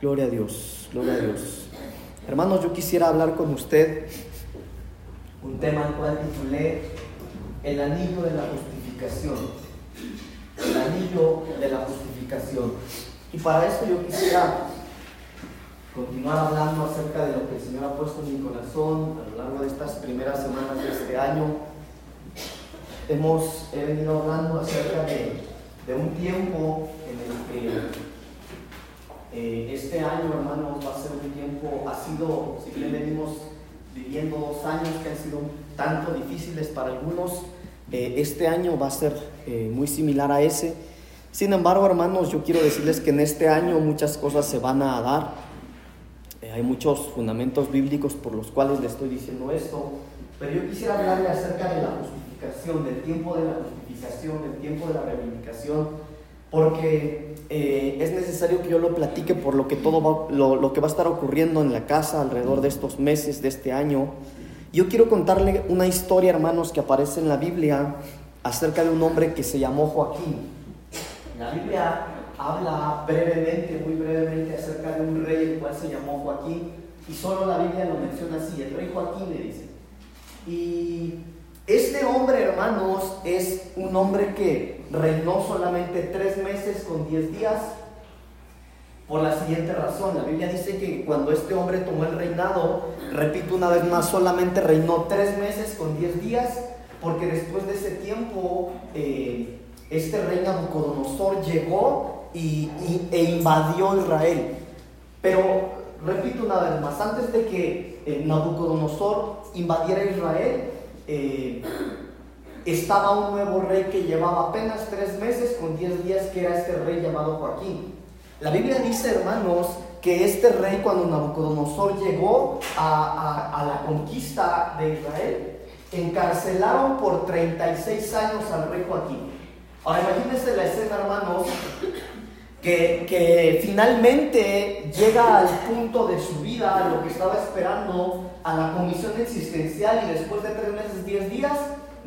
Gloria a Dios, gloria a Dios. Hermanos, yo quisiera hablar con usted un tema al cual titulé El anillo de la justificación. El anillo de la justificación. Y para esto yo quisiera continuar hablando acerca de lo que el Señor ha puesto en mi corazón a lo largo de estas primeras semanas de este año. Hemos venido hablando acerca de, de un tiempo en el que eh, este año, hermanos, va a ser un tiempo, ha sido, si bien venimos viviendo dos años que han sido tanto difíciles para algunos, eh, este año va a ser eh, muy similar a ese. Sin embargo, hermanos, yo quiero decirles que en este año muchas cosas se van a dar. hay muchos fundamentos bíblicos por los cuales le estoy diciendo esto, pero yo quisiera hablarle acerca de la justificación, del tiempo de la justificación, del tiempo de la reivindicación porque eh, es necesario que yo lo platique por lo que, todo lo, que va a estar ocurriendo en la casa alrededor de estos meses, de este año. Yo quiero contarle una historia, hermanos, que aparece en la Biblia acerca de un hombre que se llamó Joaquín. La Biblia habla brevemente, muy brevemente, acerca de un rey el cual se llamó Joaquín, y solo la Biblia lo menciona así, el rey Joaquín le dice. Y este hombre, hermanos, es un hombre que reinó solamente tres meses con diez días. Por la siguiente razón, la Biblia dice que cuando este hombre tomó el reinado, repito una vez más, solamente reinó tres meses con diez días, porque después de ese tiempo, eh, este rey Nabucodonosor llegó y, e invadió Israel. Pero, repito una vez más, antes de que eh, Nabucodonosor invadiera Israel, eh, estaba un nuevo rey que llevaba apenas tres meses con diez días, que era este rey llamado Joaquín. La Biblia dice, hermanos, que este rey cuando Nabucodonosor llegó a, la conquista de Israel, encarcelaron por 36 años al rey Joaquín. Ahora imagínense la escena, hermanos, que, que, finalmente llega al punto de su vida, lo que estaba esperando, a la comisión existencial y después de tres meses, diez días,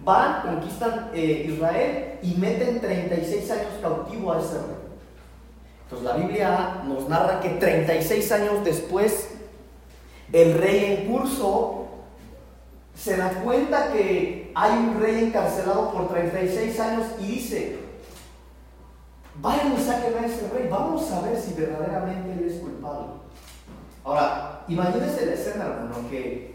van, conquistan eh, Israel y meten 36 años cautivo a ese rey. Entonces la Biblia nos narra que 36 años después, el rey en curso se da cuenta que hay un rey encarcelado por 36 años y dice, vayan y saquen a ese rey, vamos a ver si verdaderamente él es culpable. Ahora, imagínense la escena, hermano, que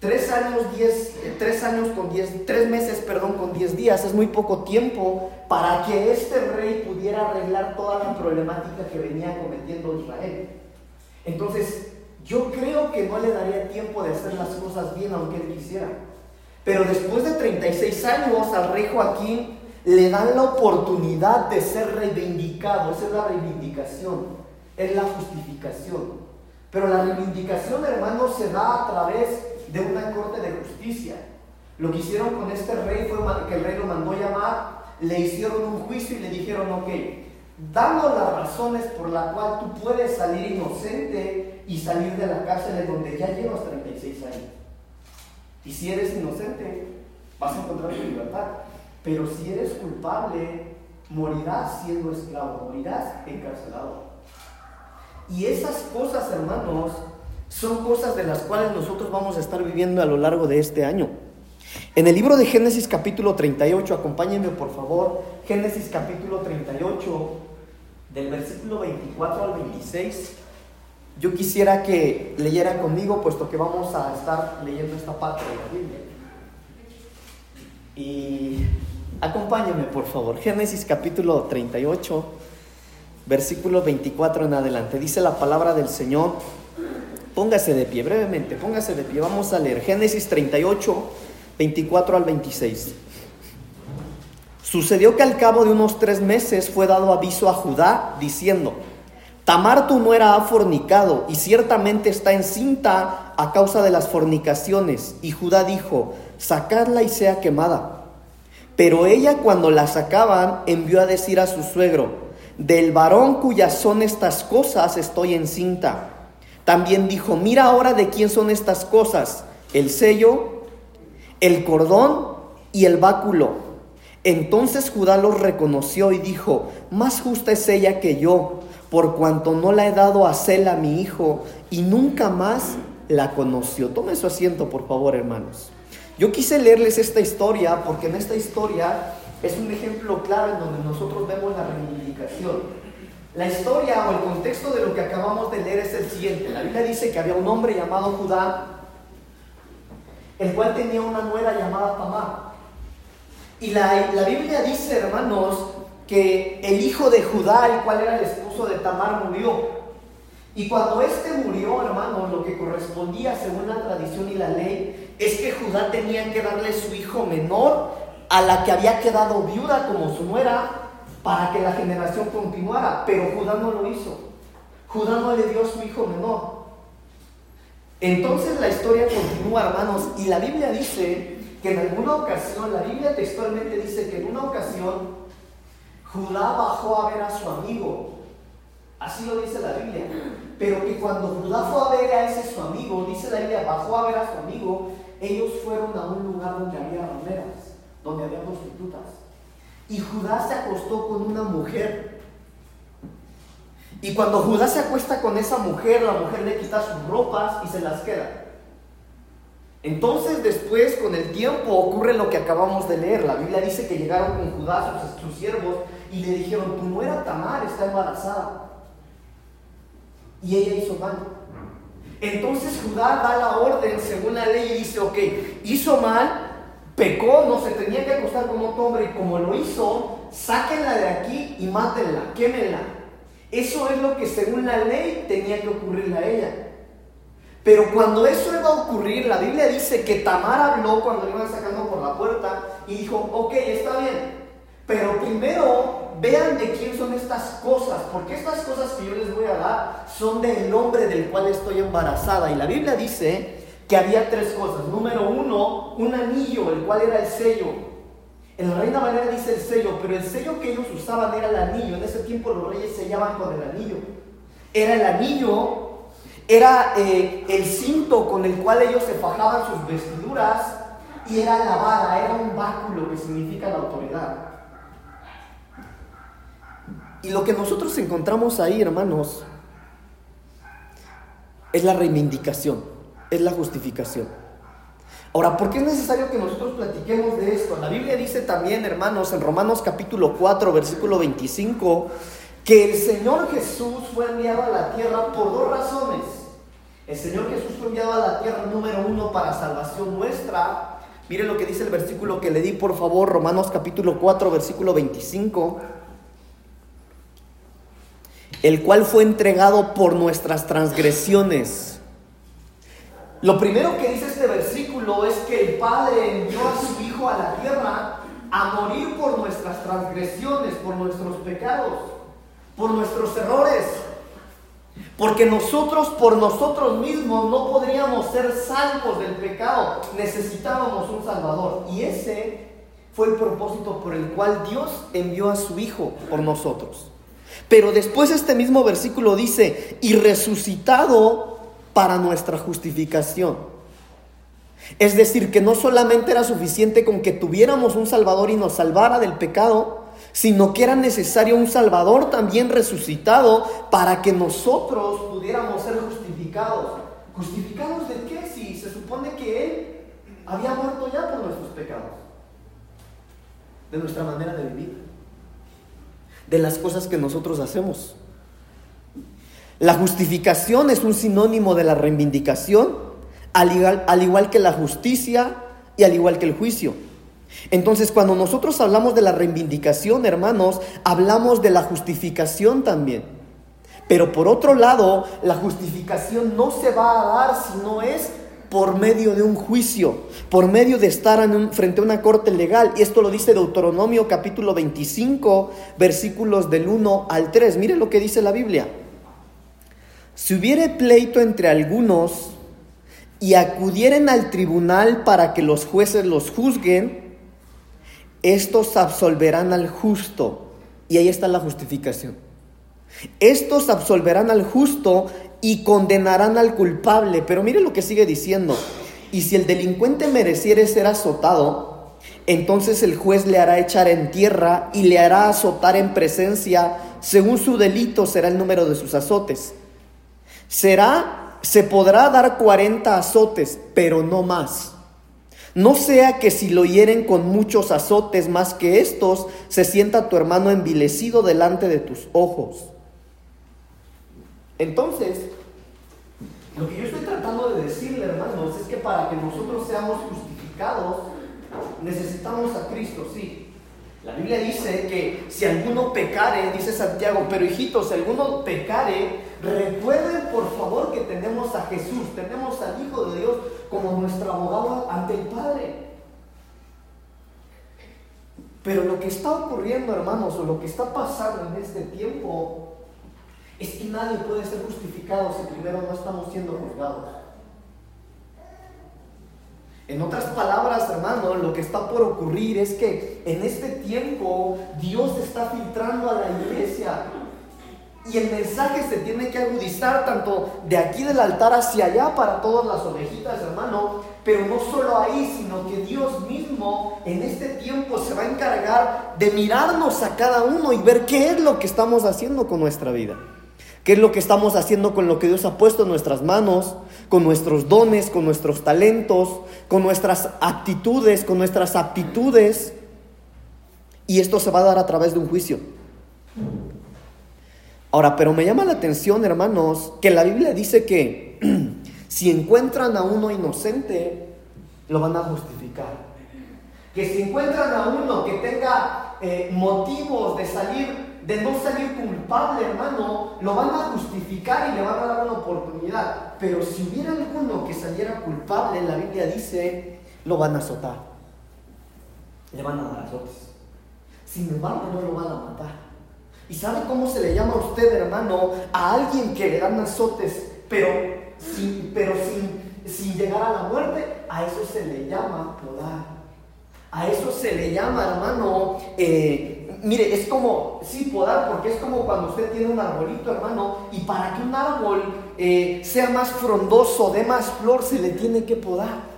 tres años, diez, eh, tres años con diez, tres meses, perdón, con diez días es muy poco tiempo para que este rey pudiera arreglar toda la problemática que venía cometiendo Israel. Entonces, yo creo que no le daría tiempo de hacer las cosas bien aunque él quisiera. Pero después de 36 años al rey Joaquín le dan la oportunidad de ser reivindicado. Esa es la reivindicación, es la justificación. Pero la reivindicación, hermanos, se da a través de una corte de justicia. Lo que hicieron con este rey fue que el rey lo mandó llamar, le hicieron un juicio y le dijeron, ok, dando las razones por las cuales tú puedes salir inocente y salir de la cárcel en donde ya llevas 36 años. Y si eres inocente, vas a encontrar tu libertad. Pero si eres culpable, morirás siendo esclavo, morirás encarcelado. Y esas cosas, hermanos, son cosas de las cuales nosotros vamos a estar viviendo a lo largo de este año. En el libro de Génesis capítulo 38, acompáñenme por favor, Génesis capítulo 38, del versículo 24 al 26. Yo quisiera que leyeran conmigo, puesto que vamos a estar leyendo esta parte de la Biblia. Y acompáñenme por favor, Génesis capítulo 38 versículo 24 en adelante. Dice la palabra del Señor. Póngase de pie, brevemente, póngase de pie. Vamos a leer Génesis 38, 24 al 26. Sucedió que al cabo de unos tres meses fue dado aviso a Judá diciendo, Tamar tu nuera ha fornicado y ciertamente está encinta a causa de las fornicaciones. Y Judá dijo, sacadla y sea quemada. Pero ella cuando la sacaban envió a decir a su suegro, del varón cuyas son estas cosas estoy encinta. También dijo, mira ahora de quién son estas cosas, el sello, el cordón y el báculo. Entonces Judá los reconoció y dijo, más justa es ella que yo, por cuanto no la he dado a Sela mi hijo y nunca más la conoció. Tome su asiento, por favor, hermanos. Yo quise leerles esta historia porque en esta historia es un ejemplo claro en donde nosotros vemos la reivindicación. La historia o el contexto de lo que acabamos de leer es el siguiente. La Biblia dice que había un hombre llamado Judá, el cual tenía una nuera llamada Tamar. Y la, la Biblia dice, hermanos, que el hijo de Judá, el cual era el esposo de Tamar, murió. Y cuando éste murió, hermano, lo que correspondía según la tradición y la ley es que Judá tenía que darle su hijo menor a la que había quedado viuda como su nuera para que la generación continuara. Pero Judá no lo hizo. Judá no le dio a su hijo menor. Entonces la historia continúa, hermanos, y la Biblia dice que en alguna ocasión, la Biblia textualmente dice que en una ocasión Judá bajó a ver a su amigo. Así lo dice la Biblia. Pero que cuando Judá fue a ver a ese su amigo, dice la Biblia, bajó a ver a su amigo, ellos fueron a un lugar donde había rameras, donde había prostitutas. Y Judá se acostó con una mujer. Y cuando Judá se acuesta con esa mujer, la mujer le quita sus ropas y se las queda. Entonces después, con el tiempo, ocurre lo que acabamos de leer. La Biblia dice que llegaron con Judá sus, siervos y le dijeron, tu nuera Tamar está embarazada. Y ella hizo mal. Entonces Judá da la orden según la ley y dice, ok, hizo mal, pecó, no se tenía que acostar con otro hombre y como lo hizo, sáquenla de aquí y mátenla, quémenla. Eso es lo que según la ley tenía que ocurrirle a ella. Pero cuando eso iba a ocurrir, la Biblia dice que Tamar habló cuando le iban sacando por la puerta y dijo, ok, está bien, pero primero vean de quién son estas cosas, porque estas cosas que yo les voy a dar son del hombre del cual estoy embarazada. Y la Biblia dice que había tres cosas. Número uno, un anillo, el cual era el sello. En la Reina Valera dice el sello, pero el sello que ellos usaban era el anillo. En ese tiempo los reyes sellaban con el anillo. Era el anillo, era eh, el cinto con el cual ellos se fajaban sus vestiduras y era la vara, era un báculo que significa la autoridad. Y lo que nosotros encontramos ahí, hermanos, es la reivindicación, es la justificación. Ahora, ¿por qué es necesario que nosotros platiquemos de esto? La Biblia dice también, hermanos, en Romanos capítulo 4, versículo 25, que el Señor Jesús fue enviado a la tierra por dos razones. El Señor Jesús fue enviado a la tierra, número uno, para salvación nuestra. Mire lo que dice el versículo que le di, por favor, Romanos capítulo 4, versículo 25 el cual fue entregado por nuestras transgresiones. Lo primero que dice este versículo es que el Padre envió a su Hijo a la tierra a morir por nuestras transgresiones, por nuestros pecados, por nuestros errores. Porque nosotros por nosotros mismos no podríamos ser salvos del pecado. Necesitábamos un Salvador. Y ese fue el propósito por el cual Dios envió a su Hijo por nosotros. Pero después este mismo versículo dice, y resucitado para nuestra justificación. Es decir, que no solamente era suficiente con que tuviéramos un Salvador y nos salvara del pecado, sino que era necesario un Salvador también resucitado para que nosotros pudiéramos ser justificados. ¿Justificados de qué? Si se supone que Él había muerto ya por nuestros pecados, de nuestra manera de vivir de las cosas que nosotros hacemos. La justificación es un sinónimo de la reivindicación, al igual, al igual, que la justicia y al igual que el juicio. Entonces, cuando nosotros hablamos de la reivindicación, hermanos, hablamos de la justificación también. Pero por otro lado, la justificación no se va a dar si no es por medio de un juicio, por medio de estar frente a una corte legal. Y esto lo dice Deuteronomio capítulo 25, versículos del 1 al 3. Mire lo que dice la Biblia. Si hubiere pleito entre algunos y acudieren al tribunal para que los jueces los juzguen, estos absolverán al justo. Y ahí está la justificación. Estos absolverán al justo y condenarán al culpable. Pero mire lo que sigue diciendo. Y si el delincuente mereciere ser azotado, entonces el juez le hará echar en tierra y le hará azotar en presencia según su delito será el número de sus azotes. Será, se podrá dar cuarenta azotes, pero no más. No sea que si lo hieren con muchos azotes más que estos, se sienta tu hermano envilecido delante de tus ojos. Entonces, lo que yo estoy tratando de decirle, hermanos, es que para que nosotros seamos justificados, necesitamos a Cristo, sí. La Biblia dice que si alguno pecare, dice Santiago, pero hijitos, si alguno pecare, recuerden por favor que tenemos a Jesús, tenemos al Hijo de Dios como nuestro abogado ante el Padre. Pero lo que está ocurriendo, hermanos, o lo que está pasando en este tiempo, es que nadie puede ser justificado si primero no estamos siendo juzgados. En otras palabras, hermano, lo que está por ocurrir es que en este tiempo Dios está filtrando a la iglesia y el mensaje se tiene que agudizar tanto de aquí del altar hacia allá para todas las ovejitas, hermano, pero no solo ahí, sino que Dios mismo en este tiempo se va a encargar de mirarnos a cada uno y ver qué es lo que estamos haciendo con nuestra vida. ¿Qué es lo que estamos haciendo con lo que Dios ha puesto en nuestras manos, con nuestros dones, con nuestros talentos, con nuestras actitudes, con nuestras aptitudes? Y esto se va a dar a través de un juicio. Ahora, pero me llama la atención, hermanos, que la Biblia dice que si encuentran a uno inocente, lo van a justificar. Que si encuentran a uno que tenga eh, motivos de salir de no salir culpable, hermano, lo van a justificar y le van a dar una oportunidad. Pero si hubiera alguno que saliera culpable, la Biblia dice, lo van a azotar. Le van a dar azotes. Sin embargo, no lo van a matar. ¿Y sabe cómo se le llama a usted, hermano, a alguien que le dan azotes, pero sin, pero sin, sin llegar a la muerte? A eso se le llama podar. A eso se le llama, hermano, eh, mire, es como, sí, podar, porque es como cuando usted tiene un arbolito, hermano, y para que un árbol eh, sea más frondoso, dé más flor, se le tiene que podar.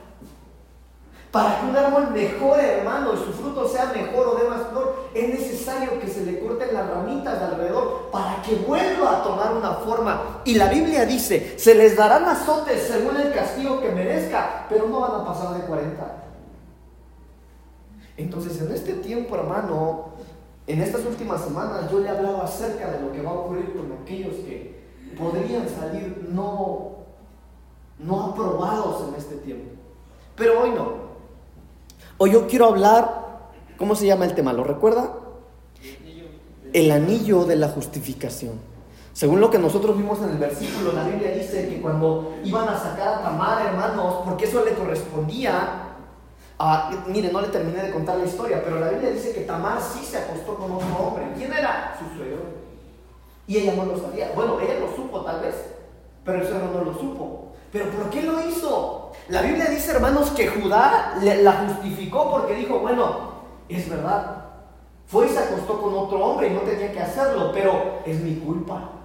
Para que un árbol mejore, hermano, y su fruto sea mejor o dé más flor, es necesario que se le corten las ramitas de alrededor para que vuelva a tomar una forma. Y la Biblia dice, se les darán azotes según el castigo que merezca, pero no van a pasar de 40. Entonces, en este tiempo, hermano, en estas últimas semanas yo le he hablado acerca de lo que va a ocurrir con aquellos que podrían salir no, no aprobados en este tiempo. Pero hoy no. Hoy yo quiero hablar, ¿cómo se llama el tema? ¿Lo recuerda? El anillo de la justificación. Según lo que nosotros vimos en el versículo, la Biblia dice que cuando iban a sacar a Tamar, hermanos, porque eso le correspondía, Ah, mire, no le terminé de contar la historia, pero la Biblia dice que Tamar sí se acostó con otro hombre. ¿Quién era? Su suegro. Y ella no lo sabía. Bueno, ella lo supo tal vez, pero el suegro no lo supo. ¿Pero por qué lo hizo? La Biblia dice, hermanos, que Judá la justificó porque dijo, bueno, es verdad. Fue y se acostó con otro hombre y no tenía que hacerlo, pero es mi culpa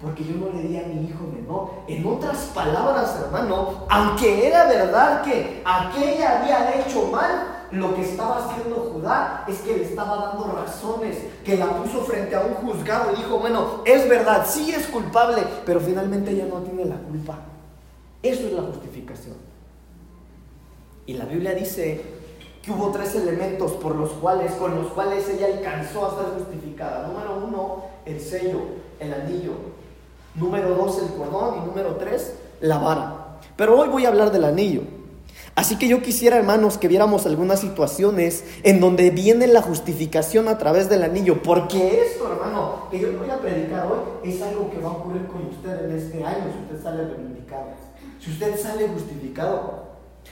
porque yo no le di a mi hijo menor. En otras palabras, hermano, aunque era verdad que aquella había hecho mal, lo que estaba haciendo Judá es que le estaba dando razones, que la puso frente a un juzgado y dijo, bueno, es verdad, sí es culpable, pero finalmente ella no tiene la culpa. Eso es la justificación. Y la Biblia dice que hubo tres elementos por los cuales, con los cuales ella alcanzó a ser justificada. Número uno, el sello, el anillo. Número dos, el cordón. Y número tres, la vara. Pero hoy voy a hablar del anillo. Así que yo quisiera, hermanos, que viéramos algunas situaciones en donde viene la justificación a través del anillo. Porque esto, hermano, que yo voy a predicar hoy, es algo que va a ocurrir con usted en este año si usted sale reivindicado. Si usted sale justificado.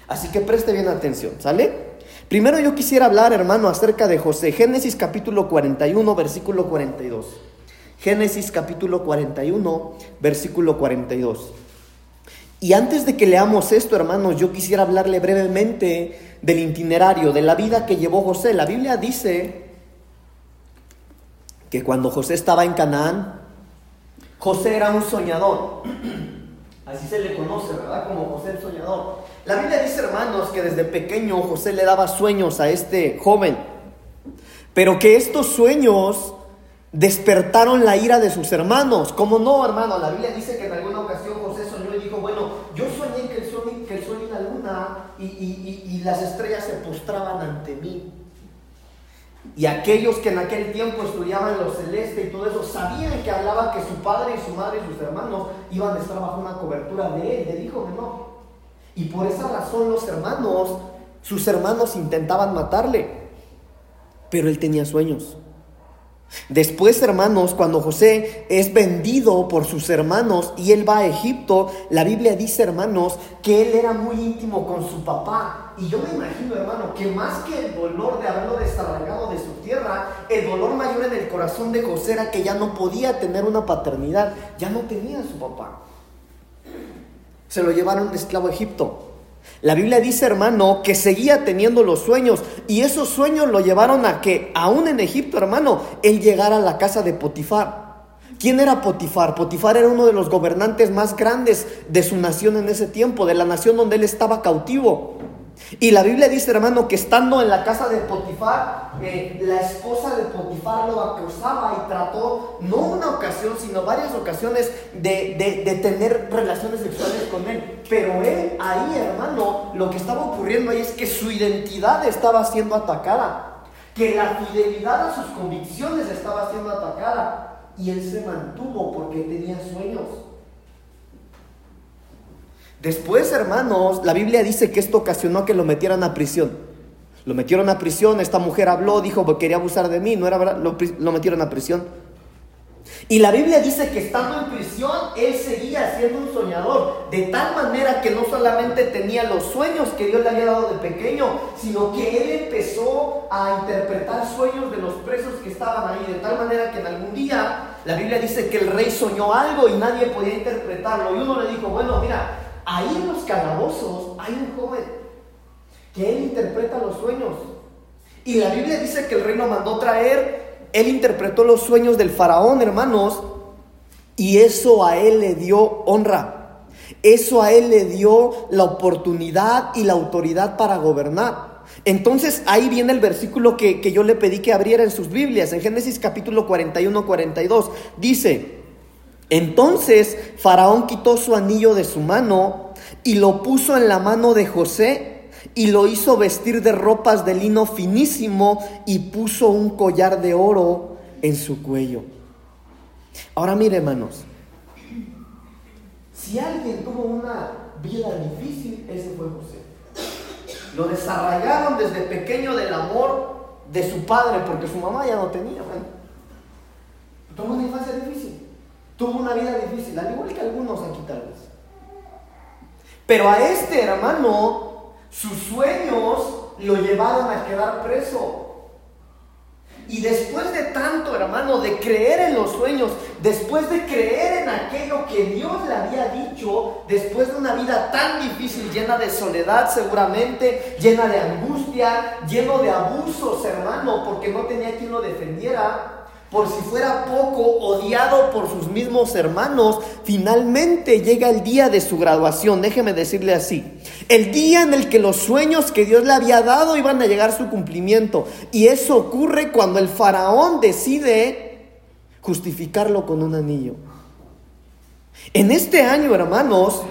Así que preste bien atención, ¿sale? Primero yo quisiera hablar, hermano, acerca de José. Génesis capítulo 41, versículo 42. Génesis capítulo 41, versículo 42. Y antes de que leamos esto, hermanos, yo quisiera hablarle brevemente del itinerario, de la vida que llevó José. La Biblia dice que cuando José estaba en Canaán, José era un soñador. Así se le conoce, ¿verdad? Como José el soñador. La Biblia dice, hermanos, que desde pequeño José le daba sueños a este joven, pero que estos sueños despertaron la ira de sus hermanos. Como no, hermano? La Biblia dice que en alguna ocasión José soñó y dijo, bueno, yo soñé que el sol, que el sol y la luna y, y las estrellas se postraban ante mí. Y aquellos que en aquel tiempo estudiaban lo celeste y todo eso, sabían que hablaba que su padre y su madre y sus hermanos iban a estar bajo una cobertura de él, del hijo menor. Y por esa razón los hermanos, sus hermanos intentaban matarle, pero él tenía sueños. Después, hermanos, cuando José es vendido por sus hermanos y él va a Egipto, la Biblia dice, hermanos, que él era muy íntimo con su papá. Y yo me imagino, hermano, que más que el dolor de haberlo desarraigado de su tierra, el dolor mayor en el corazón de José era que ya no podía tener una paternidad, ya no tenía a su papá. Se lo llevaron de esclavo a Egipto. La Biblia dice, hermano, que seguía teniendo los sueños y esos sueños lo llevaron a que, aún en Egipto, hermano, él llegara a la casa de Potifar. ¿Quién era Potifar? Potifar era uno de los gobernantes más grandes de su nación en ese tiempo, de la nación donde él estaba cautivo. Y la Biblia dice, hermano, que estando en la casa de Potifar, eh, la esposa de Potifar lo acusaba y trató, no una ocasión, sino varias ocasiones, de, de, tener relaciones sexuales con él. Pero él ahí, hermano, lo que estaba ocurriendo ahí es que su identidad estaba siendo atacada, que la fidelidad a sus convicciones estaba siendo atacada. Y él se mantuvo porque tenía sueños. Después, hermanos, la Biblia dice que esto ocasionó que lo metieran a prisión. Lo metieron a prisión, esta mujer habló, dijo que quería abusar de mí, no era verdad, lo, lo metieron a prisión. Y la Biblia dice que estando en prisión, él seguía siendo un soñador, de tal manera que no solamente tenía los sueños que Dios le había dado de pequeño, sino que él empezó a interpretar sueños de los presos que estaban ahí, de tal manera que en algún día la Biblia dice que el rey soñó algo y nadie podía interpretarlo. Y uno le dijo, bueno, mira, Ahí en los calabozos hay un joven que él interpreta los sueños. Y la Biblia dice que el rey lo mandó traer, él interpretó los sueños del faraón, hermanos, y eso a él le dio honra. Eso a él le dio la oportunidad y la autoridad para gobernar. Entonces ahí viene el versículo que, que yo le pedí que abriera en sus Biblias, en Génesis capítulo 41, 42. Dice, entonces Faraón quitó su anillo de su mano y lo puso en la mano de José y lo hizo vestir de ropas de lino finísimo y puso un collar de oro en su cuello. Ahora mire hermanos, si alguien tuvo una vida difícil, ese fue José. Lo desarraigaron desde pequeño del amor de su padre porque su mamá ya no tenía. Tuvo una infancia difícil. Tuvo una vida difícil, al igual que algunos aquí tal vez. Pero a este hermano, sus sueños lo llevaron a quedar preso. Y después de tanto, hermano, de creer en los sueños, después de creer en aquello que Dios le había dicho, después de una vida tan difícil, llena de soledad seguramente, llena de angustia, lleno de abusos, hermano, porque no tenía quien lo defendiera, por si fuera poco, odiado por sus mismos hermanos, finalmente llega el día de su graduación, déjeme decirle así, el día en el que los sueños que Dios le había dado iban a llegar a su cumplimiento. Y eso ocurre cuando el faraón decide justificarlo con un anillo. En este año, hermanos,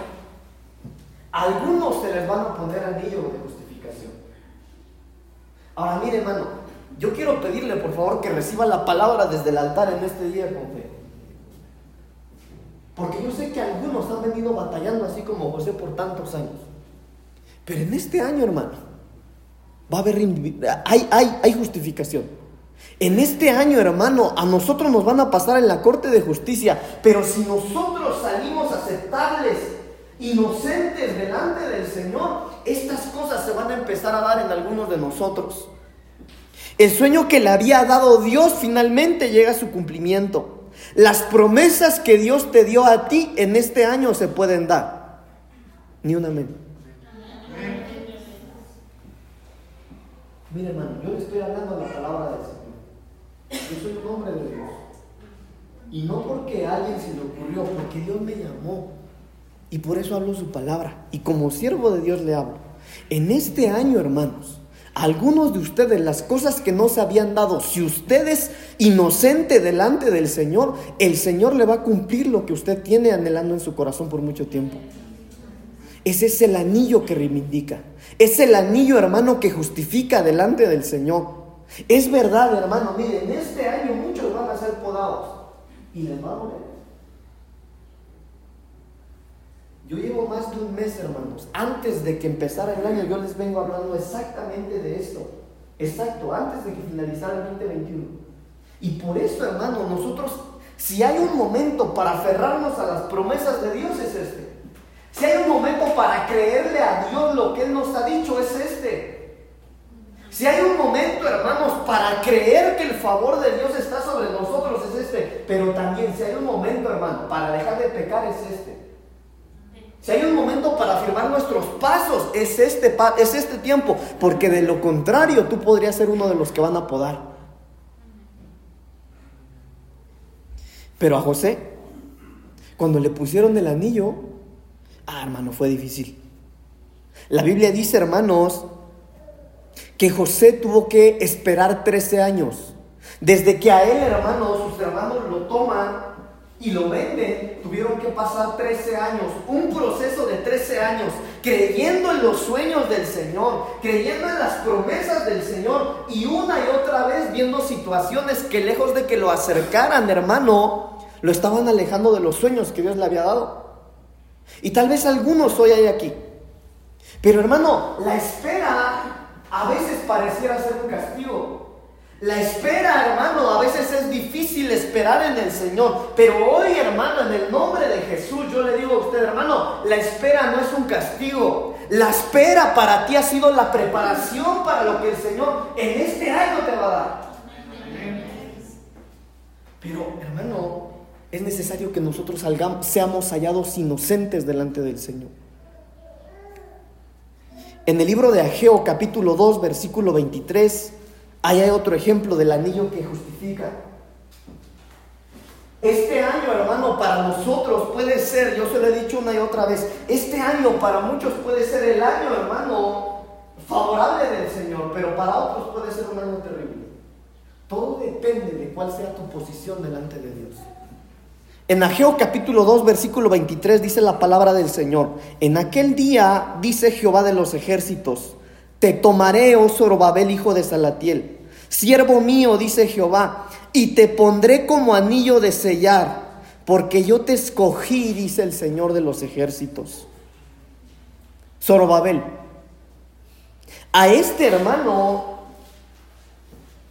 algunos se les van a poner anillo de justificación. Ahora, mire, hermano, yo quiero pedirle, por favor, que reciba la palabra desde el altar en este día con fe. Porque yo sé que algunos han venido batallando así como José por tantos años. Pero en este año, hermano, va a haber hay, hay, hay justificación. En este año, hermano, a nosotros nos van a pasar en la corte de justicia, pero si nosotros salimos aceptables, inocentes delante del Señor, estas cosas se van a empezar a dar en algunos de nosotros. El sueño que le había dado Dios finalmente llega a su cumplimiento. Las promesas que Dios te dio a ti en este año se pueden dar. Ni un amén. Mire hermano, yo le estoy hablando la palabra del Señor. Yo soy un hombre de Dios. Y no porque alguien se le ocurrió, porque Dios me llamó. Y por eso hablo su palabra. Y como siervo de Dios le hablo. En este año, hermanos, algunos de ustedes las cosas que no se habían dado, si usted es inocente delante del Señor, el Señor le va a cumplir lo que usted tiene anhelando en su corazón por mucho tiempo. Ese es el anillo que reivindica. Es el anillo, hermano, que justifica delante del Señor. Es verdad, hermano, miren, en este año muchos van a ser podados y les va a. Yo llevo más de un mes, hermanos. Antes de que empezara el año, yo les vengo hablando exactamente de esto. Exacto, antes de que finalizara el 2021. Y por eso, hermano, nosotros, si hay un momento para aferrarnos a las promesas de Dios, es este. Si hay un momento para creerle a Dios lo que Él nos ha dicho, es este. Si hay un momento, hermanos, para creer que el favor de Dios está sobre nosotros, es este. Pero también, si hay un momento, hermano, para dejar de pecar, es este. Si hay un momento para afirmar nuestros pasos, es este, es este tiempo, porque de lo contrario tú podrías ser uno de los que van a podar. Pero a José, cuando le pusieron el anillo, ah, hermano, fue difícil. La Biblia dice, hermanos, que José tuvo que esperar 13 años. Desde que a él, hermanos, sus hermanos lo toman y lo venden, tuvieron que pasar 13 años, un proceso de 13 años, creyendo en los sueños del Señor, creyendo en las promesas del Señor y una y otra vez viendo situaciones que lejos de que lo acercaran, hermano, lo estaban alejando de los sueños que Dios le había dado. Y tal vez algunos hoy hay aquí. Pero hermano, la espera a veces pareciera ser un castigo. La espera, hermano, a veces es difícil esperar en el Señor, pero hoy, hermano, en el nombre de Jesús, yo le digo a usted, hermano, la espera no es un castigo. La espera para ti ha sido la preparación para lo que el Señor en este año te va a dar. Pero, hermano, es necesario que nosotros seamos hallados inocentes delante del Señor. En el libro de Ageo capítulo 2, versículo 23, Ahí hay otro ejemplo del anillo que justifica. Este año, hermano, para nosotros puede ser, yo se lo he dicho una y otra vez, este año para muchos puede ser el año, hermano, favorable del Señor, pero para otros puede ser un año terrible. Todo depende de cuál sea tu posición delante de Dios. En Ageo capítulo 2, versículo 23 dice la palabra del Señor. En aquel día, dice Jehová de los ejércitos, te tomaré, oh Zorobabel, hijo de Salatiel Siervo mío, dice Jehová, y te pondré como anillo de sellar, porque yo te escogí, dice el Señor de los ejércitos. Zorobabel. A este hermano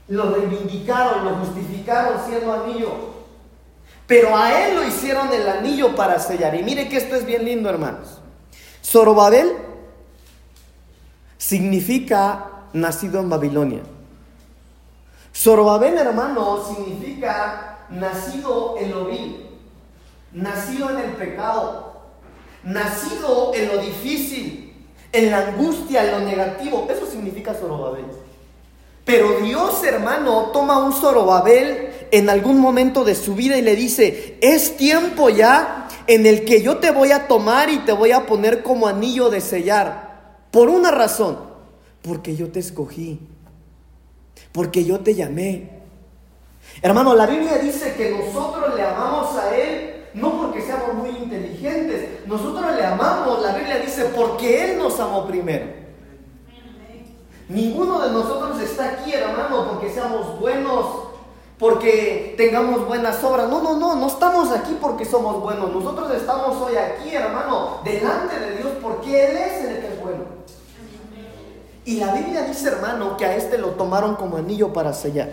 lo reivindicaron, lo justificaron siendo anillo. Pero a él lo hicieron el anillo para sellar. Y mire que esto es bien lindo, hermanos. Zorobabel significa nacido en Babilonia. Zorobabel, hermano, significa nacido en lo vil, nacido en el pecado, nacido en lo difícil, en la angustia, en lo negativo. Eso significa Zorobabel. Pero Dios, hermano, toma un Zorobabel en algún momento de su vida y le dice, es tiempo ya en el que yo te voy a tomar y te voy a poner como anillo de sellar. Por una razón, porque yo te escogí porque yo te llamé. Hermano, la Biblia dice que nosotros le amamos a Él no porque seamos muy inteligentes, nosotros le amamos, la Biblia dice, porque Él nos amó primero. Ninguno de nosotros está aquí, hermano, porque seamos buenos, porque tengamos buenas obras. No, no, no, no estamos aquí porque somos buenos. Nosotros estamos hoy aquí, hermano, delante de Dios porque Él es el que. Y la Biblia dice, hermano, que a este lo tomaron como anillo para sellar.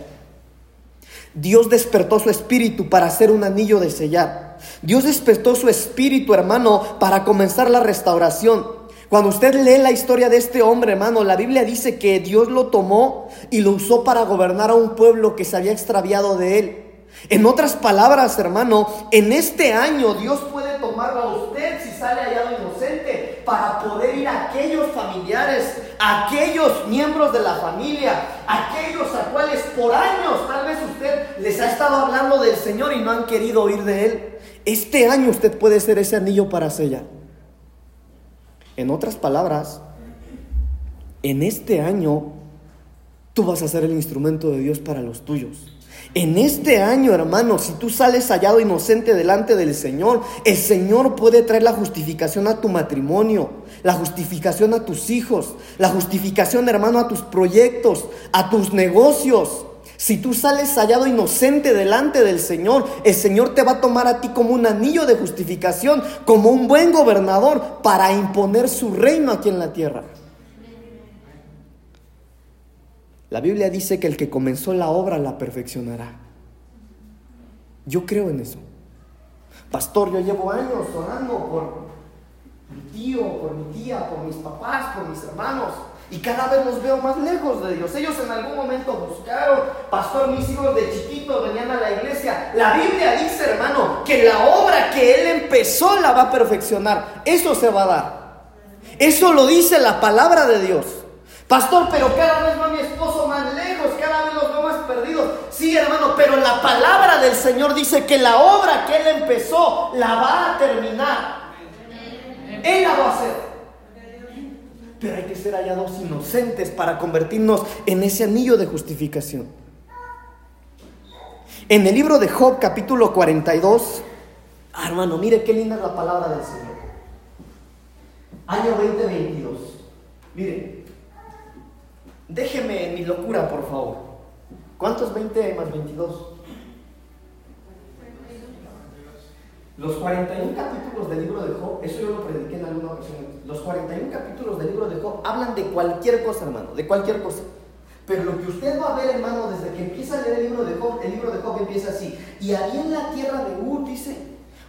Dios despertó su espíritu para hacer un anillo de sellar. Dios despertó su espíritu, hermano, para comenzar la restauración. Cuando usted lee la historia de este hombre, hermano, la Biblia dice que Dios lo tomó y lo usó para gobernar a un pueblo que se había extraviado de él. En otras palabras, hermano, en este año Dios puede tomarlo a usted si sale hallado inocente para poder ir a aquellos familiares, a aquellos miembros de la familia, aquellos a cuales por años tal vez usted les ha estado hablando del Señor y no han querido oír de Él. Este año usted puede ser ese anillo para sellar. En otras palabras, en este año tú vas a ser el instrumento de Dios para los tuyos. En este año, hermano, si tú sales hallado inocente delante del Señor, el Señor puede traer la justificación a tu matrimonio, la justificación a tus hijos, la justificación, hermano, a tus proyectos, a tus negocios. Si tú sales hallado inocente delante del Señor, el Señor te va a tomar a ti como un anillo de justificación, como un buen gobernador para imponer su reino aquí en la tierra. La Biblia dice que el que comenzó la obra la perfeccionará. Yo creo en eso. Pastor, yo llevo años orando por mi tío, por mi tía, por mis papás, por mis hermanos. Y cada vez los veo más lejos de Dios. Ellos en algún momento buscaron, pastor, mis hijos de chiquitos venían a la iglesia. La Biblia dice, hermano, que la obra que Él empezó la va a perfeccionar. Eso se va a dar. Eso lo dice la palabra de Dios. Pastor, pero cada vez va mi esposo más lejos, cada vez los veo más perdidos. Sí, hermano, pero la palabra del Señor dice que la obra que Él empezó la va a terminar. Él la va a hacer. Pero hay que ser hallados inocentes para convertirnos en ese anillo de justificación. En el libro de Job, capítulo 42, ah, hermano, mire qué linda es la palabra del Señor. Año 2022. Mire, Déjeme mi locura, por favor. ¿Cuántos 20 más 22? Los 41 capítulos del libro de Job, eso yo lo prediqué en alguna ocasión. Los 41 capítulos del libro de Job hablan de cualquier cosa, hermano, de cualquier cosa. Pero lo que usted va a ver, hermano, desde que empieza a leer el libro de Job, el libro de Job empieza así. Y había en la tierra de Ur, dice,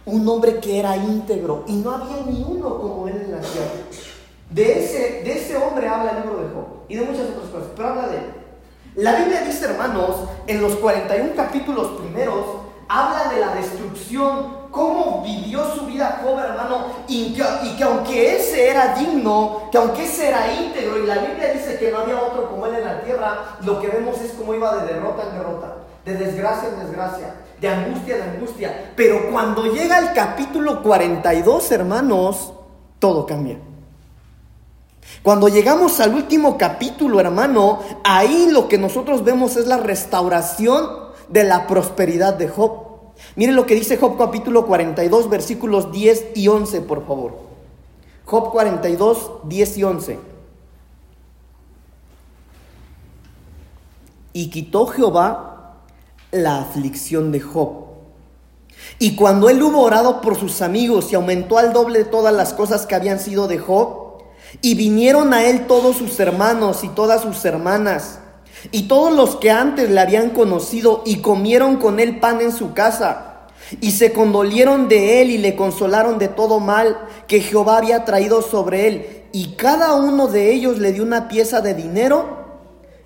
un hombre que era íntegro y no había ni uno como él en la tierra. De ese, de ese hombre habla el libro de Job y de muchas otras cosas, pero habla de él. La Biblia dice, hermanos, en los 41 capítulos primeros, habla de la destrucción, cómo vivió su vida Job, hermano, y que, aunque ese era digno, que aunque ese era íntegro, y la Biblia dice que no había otro como él en la tierra, lo que vemos es cómo iba de derrota en derrota, de desgracia en desgracia, de angustia en angustia. Pero cuando llega el capítulo 42, hermanos, todo cambia. Cuando llegamos al último capítulo, hermano, ahí lo que nosotros vemos es la restauración de la prosperidad de Job. Miren lo que dice Job capítulo 42, versículos 10 y 11, por favor. Job 42, 10 y 11. Y quitó Jehová la aflicción de Job. Y cuando él hubo orado por sus amigos y aumentó al doble todas las cosas que habían sido de Job, y vinieron a él todos sus hermanos y todas sus hermanas, y todos los que antes le habían conocido, y comieron con él pan en su casa, y se condolieron de él y le consolaron de todo mal que Jehová había traído sobre él, y cada uno de ellos le dio una pieza de dinero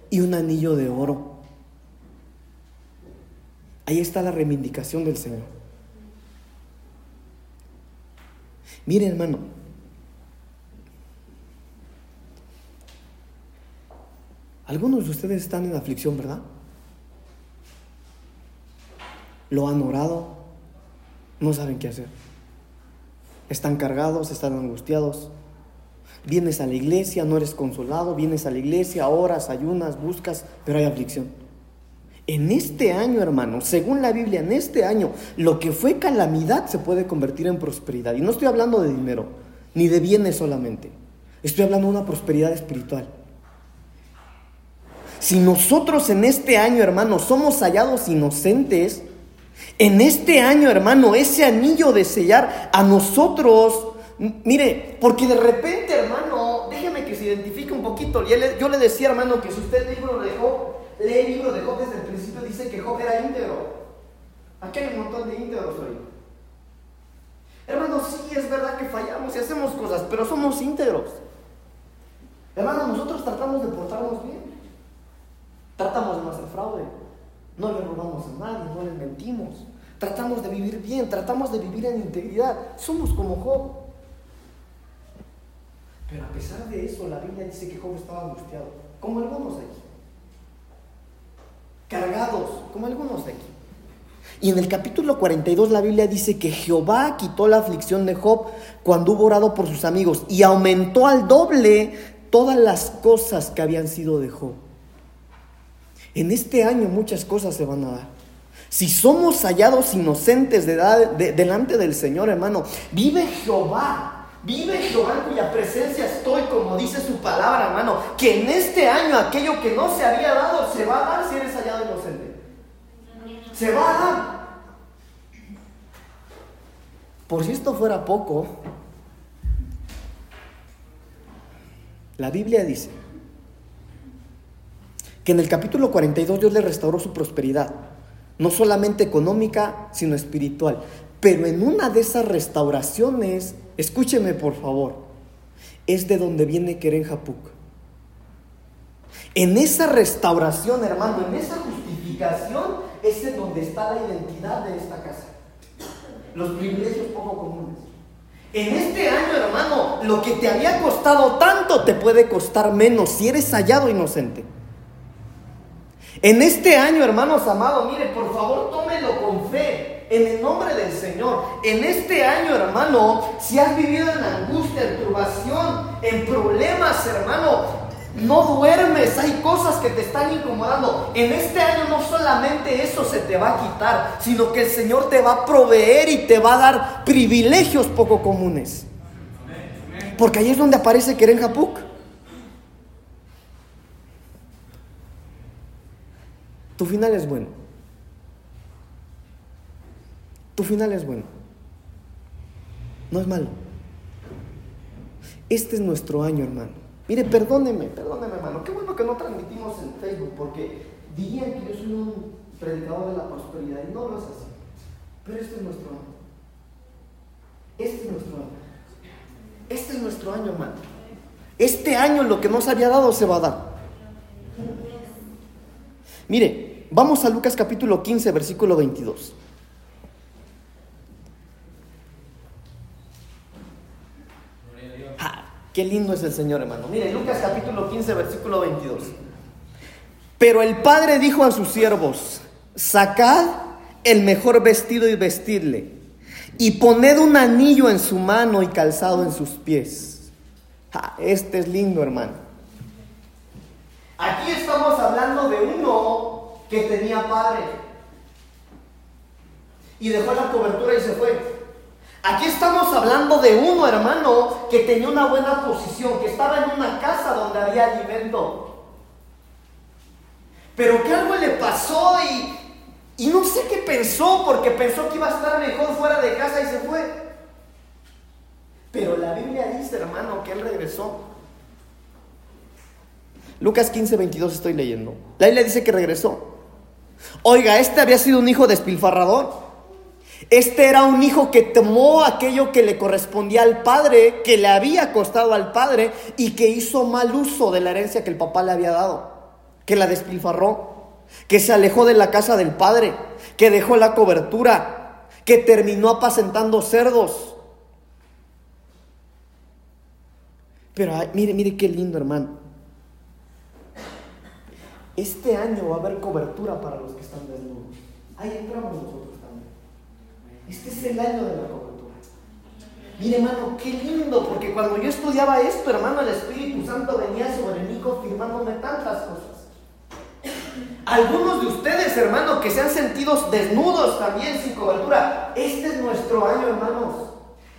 y un anillo de oro. Ahí está la reivindicación del Señor. Mire hermano, Algunos de ustedes están en aflicción, ¿verdad? Lo han orado, no saben qué hacer. Están cargados, están angustiados. Vienes a la iglesia, no eres consolado, vienes a la iglesia, oras, ayunas, buscas, pero hay aflicción. En este año, hermano, según la Biblia, en este año, lo que fue calamidad se puede convertir en prosperidad. Y no estoy hablando de dinero, ni de bienes solamente. Estoy hablando de una prosperidad espiritual. Si nosotros en este año, hermano, somos hallados inocentes, en este año, hermano, ese anillo de sellar a nosotros, mire, porque de repente, hermano, déjeme que se identifique un poquito. Yo le, decía, hermano, que si usted el libro de Job, lee el libro de Job desde el principio, dice que Job era íntegro. Aquí hay un montón de íntegros hoy. Hermano, sí, es verdad que fallamos y hacemos cosas, pero somos íntegros. Hermano, nosotros tratamos de portarnos bien. Tratamos de no hacer fraude. No le robamos a nadie, no le mentimos. Tratamos de vivir bien, tratamos de vivir en integridad. Somos como Job. Pero a pesar de eso, la Biblia dice que Job estaba angustiado, como algunos aquí. Cargados, como algunos de aquí. Y en el capítulo 42 la Biblia dice que Jehová quitó la aflicción de Job cuando hubo orado por sus amigos y aumentó al doble todas las cosas que habían sido de Job. En este año muchas cosas se van a dar. Si somos hallados inocentes de, delante del Señor, hermano, vive Jehová. Vive Jehová en cuya presencia estoy, como dice su palabra, hermano, que en este año aquello que no se había dado se va a dar si eres hallado inocente. Se va a dar. Por si esto fuera poco, la Biblia dice que en el capítulo 42 Dios le restauró su prosperidad, no solamente económica, sino espiritual. Pero en una de esas restauraciones, escúcheme por favor, es de donde viene Keren Japuk. En esa restauración, hermano, en esa justificación, es en donde está la identidad de esta casa. Los privilegios poco comunes. En este año, hermano, lo que te había costado tanto te puede costar menos si eres hallado inocente. En este año, hermanos amados, mire, por favor, tómelo con fe. En el nombre del Señor. En este año, hermano, si has vivido en angustia, en turbación, en problemas, hermano, no duermes, hay cosas que te están incomodando. En este año no solamente eso se te va a quitar, sino que el Señor te va a proveer y te va a dar privilegios poco comunes. Porque ahí es donde aparece Keren Japuk. Tu final es bueno. Tu final es bueno. No es malo. Este es nuestro año, hermano. Mire, perdóneme, perdóneme, hermano. Qué bueno que no transmitimos en Facebook, porque dirían que yo soy un predicador de la prosperidad y no lo es así. Pero este es nuestro año. Este es nuestro año. Este es nuestro año, hermano. Este año lo que nos había dado se va a dar. Mire, Vamos a Lucas capítulo 15, versículo 22. qué lindo es el Señor, hermano. Mire, Lucas capítulo 15, versículo 22. Pero el padre dijo a sus siervos, sacad el mejor vestido y vestidle, y poned un anillo en su mano y calzado en sus pies. este es lindo, hermano. Aquí estamos hablando de uno que tenía padre. Y dejó la cobertura y se fue. Aquí estamos hablando de uno, hermano, que tenía una buena posición, que estaba en una casa donde había alimento. Pero que algo le pasó y, y no sé qué pensó, porque pensó que iba a estar mejor fuera de casa y se fue. Pero la Biblia dice, hermano, que él regresó. Lucas 15, 22 estoy leyendo. La Biblia dice que regresó. Oiga, este había sido un hijo despilfarrador. Este era un hijo que tomó aquello que le correspondía al padre, que le había costado al padre y que hizo mal uso de la herencia que el papá le había dado, que la despilfarró, que se alejó de la casa del padre, que dejó la cobertura, que terminó apacentando cerdos. Pero mire, mire qué lindo hermano. Este año va a haber cobertura para los que están desnudos. Ahí entramos nosotros también. Este es el año de la cobertura. Mire, hermano, qué lindo, porque cuando yo estudiaba esto, hermano, el Espíritu Santo venía sobre mí confirmándome tantas cosas. Algunos de ustedes, hermano, que se han sentido desnudos también sin cobertura, este es nuestro año, hermanos.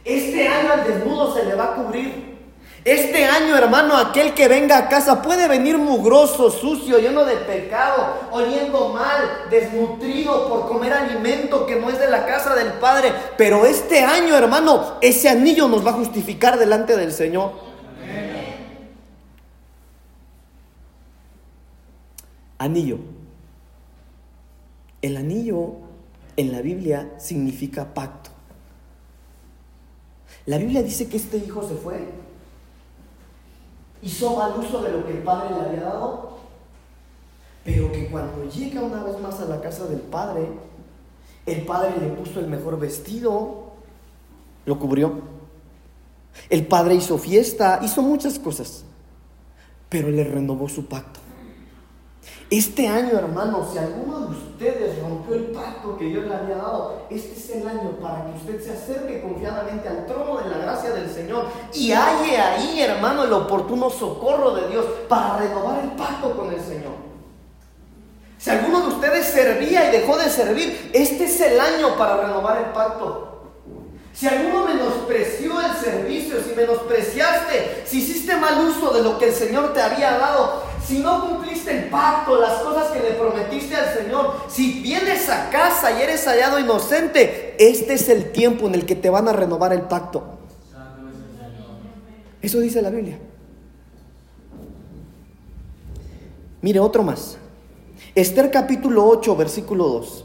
Este año al desnudo se le va a cubrir. Este año, hermano, aquel que venga a casa puede venir mugroso, sucio, lleno de pecado, oliendo mal, desnutrido por comer alimento que no es de la casa del Padre. Pero este año, hermano, ese anillo nos va a justificar delante del Señor. Anillo. El anillo en la Biblia significa pacto. La Biblia dice que este hijo se fue hizo mal uso de lo que el padre le había dado, pero que cuando llega una vez más a la casa del padre, el padre le puso el mejor vestido, lo cubrió. El padre hizo fiesta, hizo muchas cosas, pero le renovó su pacto. Este año, hermano, si alguno de ustedes rompió el pacto que Dios le había dado, este es el año para que usted se acerque confiadamente al trono de la gracia del Señor y halle ahí, hermano, el oportuno socorro de Dios para renovar el pacto con el Señor. Si alguno de ustedes servía y dejó de servir, este es el año para renovar el pacto. Si alguno menospreció el servicio, si menospreciaste, si hiciste mal uso de lo que el Señor te había dado, si no cumpliste el pacto, las cosas que le prometiste al Señor, si vienes a casa y eres hallado inocente, este es el tiempo en el que te van a renovar el pacto. Eso dice la Biblia. Mire, otro más. Esther capítulo 8, versículo 2.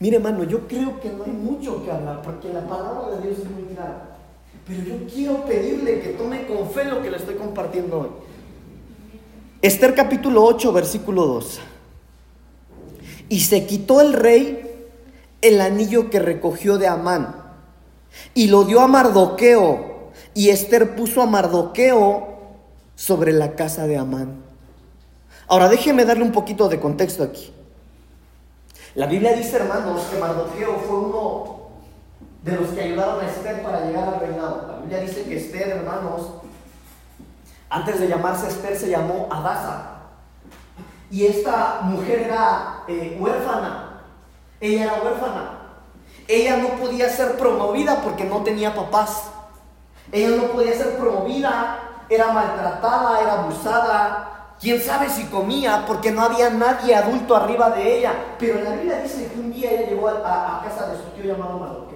Mire, hermano, yo creo que no hay mucho que hablar porque la palabra de Dios es muy clara. Pero yo quiero pedirle que tome con fe lo que le estoy compartiendo hoy. Esther capítulo 8, versículo 2. Y se quitó el rey el anillo que recogió de Amán y lo dio a Mardoqueo. Y Esther puso a Mardoqueo sobre la casa de Amán. Ahora déjeme darle un poquito de contexto aquí. La Biblia dice, hermanos, que Mardoqueo fue uno de los que ayudaron a Esther para llegar al reinado. La Biblia dice que Esther, hermanos, antes de llamarse Esther se llamó Adasa. Y esta mujer era eh, huérfana. Ella era huérfana. Ella no podía ser promovida porque no tenía papás. Ella no podía ser promovida, era maltratada, era abusada, Quién sabe si comía porque no había nadie adulto arriba de ella. Pero la Biblia dice que un día ella llegó a, casa de su tío llamado Mardoqueo.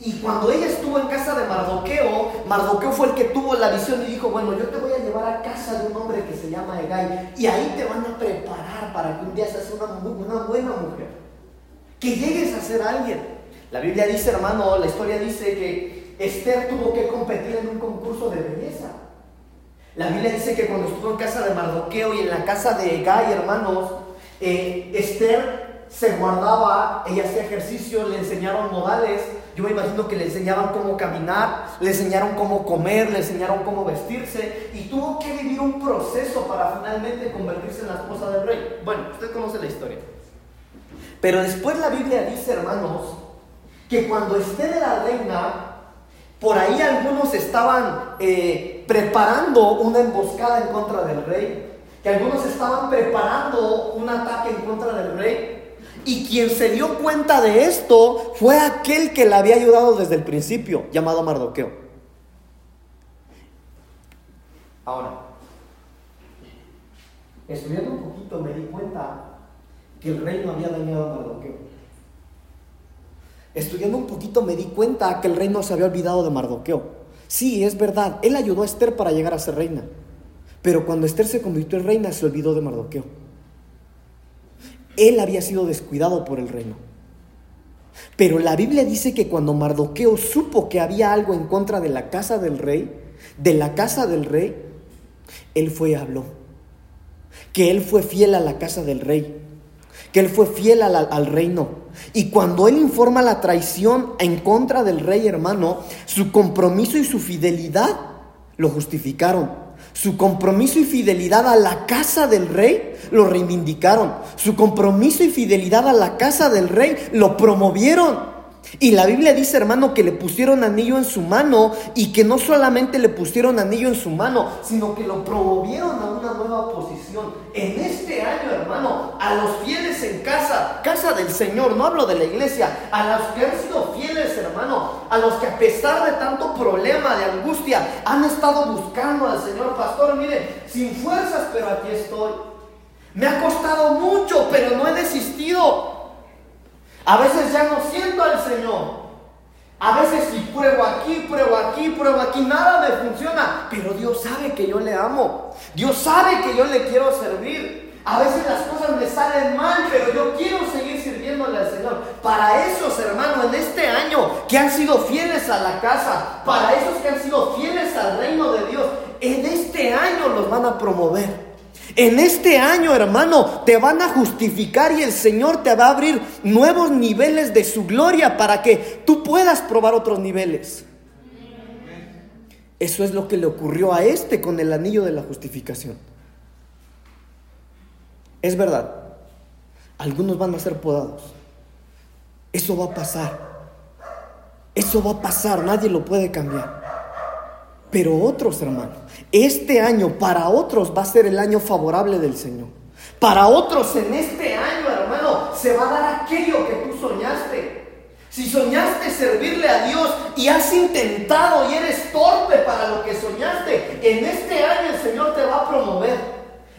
Y cuando ella estuvo en casa de Mardoqueo, Mardoqueo fue el que tuvo la visión y dijo, bueno, yo te voy a llevar a casa de un hombre que se llama Egay. Y ahí te van a preparar para que un día seas una, buena mujer. Que llegues a ser alguien. La Biblia dice, hermano, la historia dice que Esther tuvo que competir en un concurso de belleza. La Biblia dice que cuando estuvo en casa de Mardoqueo y en la casa de Gai, hermanos, eh, Esther se guardaba, ella hacía ejercicio, le enseñaron modales. Yo me imagino que le enseñaban cómo caminar, le enseñaron cómo comer, le enseñaron cómo vestirse y tuvo que vivir un proceso para finalmente convertirse en la esposa del rey. Bueno, usted conoce la historia. Pero después la Biblia dice, hermanos, que cuando Esther era reina, por ahí algunos estaban eh, preparando una emboscada en contra del rey, que algunos estaban preparando un ataque en contra del rey. Y quien se dio cuenta de esto fue aquel que le había ayudado desde el principio, llamado Mardoqueo. Ahora, estudiando un poquito me di cuenta que el rey no había dañado a Mardoqueo. Estudiando un poquito me di cuenta que el reino se había olvidado de Mardoqueo. Sí, es verdad, él ayudó a Esther para llegar a ser reina. Pero cuando Esther se convirtió en reina se olvidó de Mardoqueo. Él había sido descuidado por el reino. Pero la Biblia dice que cuando Mardoqueo supo que había algo en contra de la casa del rey, de la casa del rey, él fue y habló. Que él fue fiel a la casa del rey que él fue fiel al, reino. Y cuando él informa la traición en contra del rey hermano, su compromiso y su fidelidad lo justificaron. Su compromiso y fidelidad a la casa del rey lo reivindicaron. Su compromiso y fidelidad a la casa del rey lo promovieron. Y la Biblia dice, hermano, que le pusieron anillo en su mano y que no solamente le pusieron anillo en su mano, sino que lo promovieron a una nueva posición. En este año, hermano, a los fieles en casa, casa del Señor, no hablo de la iglesia, a los que han sido fieles, hermano, a los que a pesar de tanto problema, de angustia, han estado buscando al Señor, pastor, mire, sin fuerzas, pero aquí estoy. Me ha costado mucho, pero no he desistido. A veces ya no siento al Señor. A veces si pruebo aquí, pruebo aquí, pruebo aquí, nada me funciona. Pero Dios sabe que yo le amo. Dios sabe que yo le quiero servir. A veces las cosas me salen mal, pero yo quiero seguir sirviéndole al Señor. Para esos hermanos en este año que han sido fieles a la casa, para esos que han sido fieles al reino de Dios, en este año los van a promover. En este año, hermano, te van a justificar y el Señor te va a abrir nuevos niveles de su gloria para que tú puedas probar otros niveles. Eso es lo que le ocurrió a este con el anillo de la justificación. Es verdad, algunos van a ser podados. Eso va a pasar. Eso va a pasar, nadie lo puede cambiar. Pero otros, hermano, este año para otros va a ser el año favorable del Señor. Para otros en este año, hermano, se va a dar aquello que tú soñaste. Si soñaste servirle a Dios y has intentado y eres torpe para lo que soñaste, en este año el Señor te va a promover.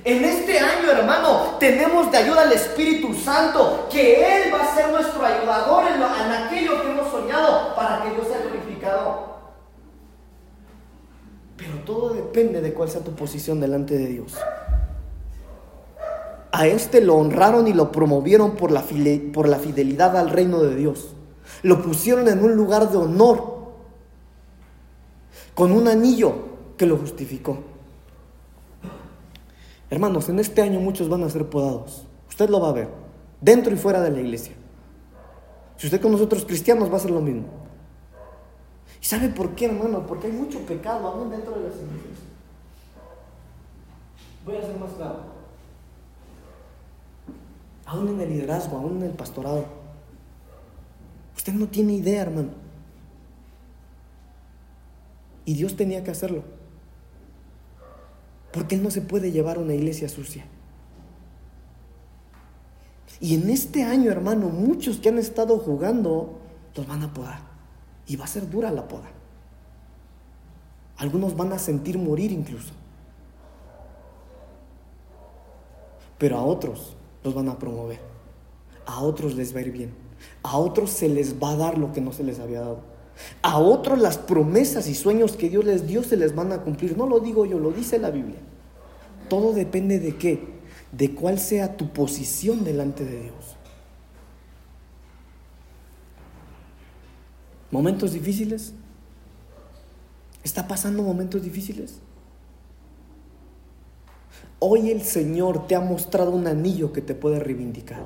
En este año, hermano, tenemos de ayuda al Espíritu Santo, que Él va a ser nuestro ayudador en, en aquello que hemos soñado para que Dios sea glorificado. Pero todo depende de cuál sea tu posición delante de Dios. A este lo honraron y lo promovieron por la, por la fidelidad al reino de Dios. Lo pusieron en un lugar de honor, con un anillo que lo justificó. Hermanos, en este año muchos van a ser podados. Usted lo va a ver, dentro y fuera de la iglesia. Si usted con nosotros cristianos va a ser lo mismo. ¿Y sabe por qué, hermano? Porque hay mucho pecado aún dentro de las iglesias. Voy a ser más claro. Aún en el liderazgo, aún en el pastorado. Usted no tiene idea, hermano. Y Dios tenía que hacerlo. Porque Él no se puede llevar una iglesia sucia. Y en este año, hermano, muchos que han estado jugando los van a podar. Y va a ser dura la poda. Algunos van a sentir morir incluso. Pero a otros los van a promover. A otros les va a ir bien. A otros se les va a dar lo que no se les había dado. A otros las promesas y sueños que Dios les dio se les van a cumplir. No lo digo yo, lo dice la Biblia. Todo depende de qué? De cuál sea tu posición delante de Dios. ¿Momentos difíciles? ¿Está pasando momentos difíciles? Hoy el Señor te ha mostrado un anillo que te puede reivindicar.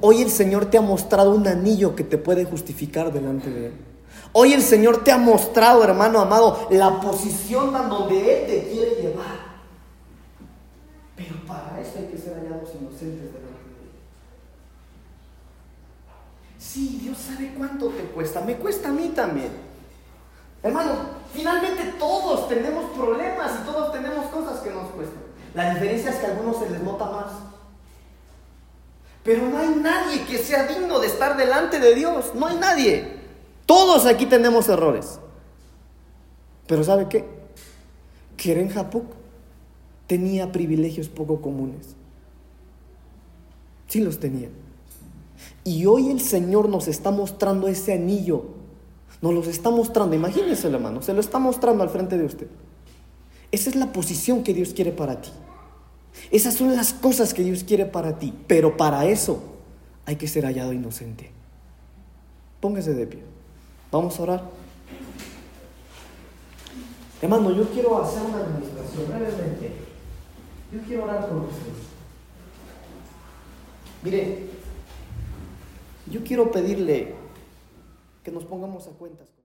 Hoy el Señor te ha mostrado un anillo que te puede justificar delante de Él. Hoy el Señor te ha mostrado, hermano amado, la posición en donde Él te quiere llevar. Pero para eso hay que ser hallados inocentes de Sí, Dios sabe cuánto te cuesta. Me cuesta a mí también. Hermano, finalmente todos tenemos problemas y todos tenemos cosas que nos cuestan. La diferencia es que a algunos se les nota más. Pero no hay nadie que sea digno de estar delante de Dios. No hay nadie. Todos aquí tenemos errores. Pero ¿sabe qué? Keren Japuk tenía privilegios poco comunes. Sí los tenía. Y hoy el Señor nos está mostrando ese anillo. Nos lo está mostrando. Imagínense, hermano. Se lo está mostrando al frente de usted. Esa es la posición que Dios quiere para ti. Esas son las cosas que Dios quiere para ti. Pero para eso hay que ser hallado inocente. Póngase de pie. Vamos a orar. Hermano, yo quiero hacer una administración brevemente. Yo quiero orar con ustedes. Mire, yo quiero pedirle que nos pongamos a cuentas.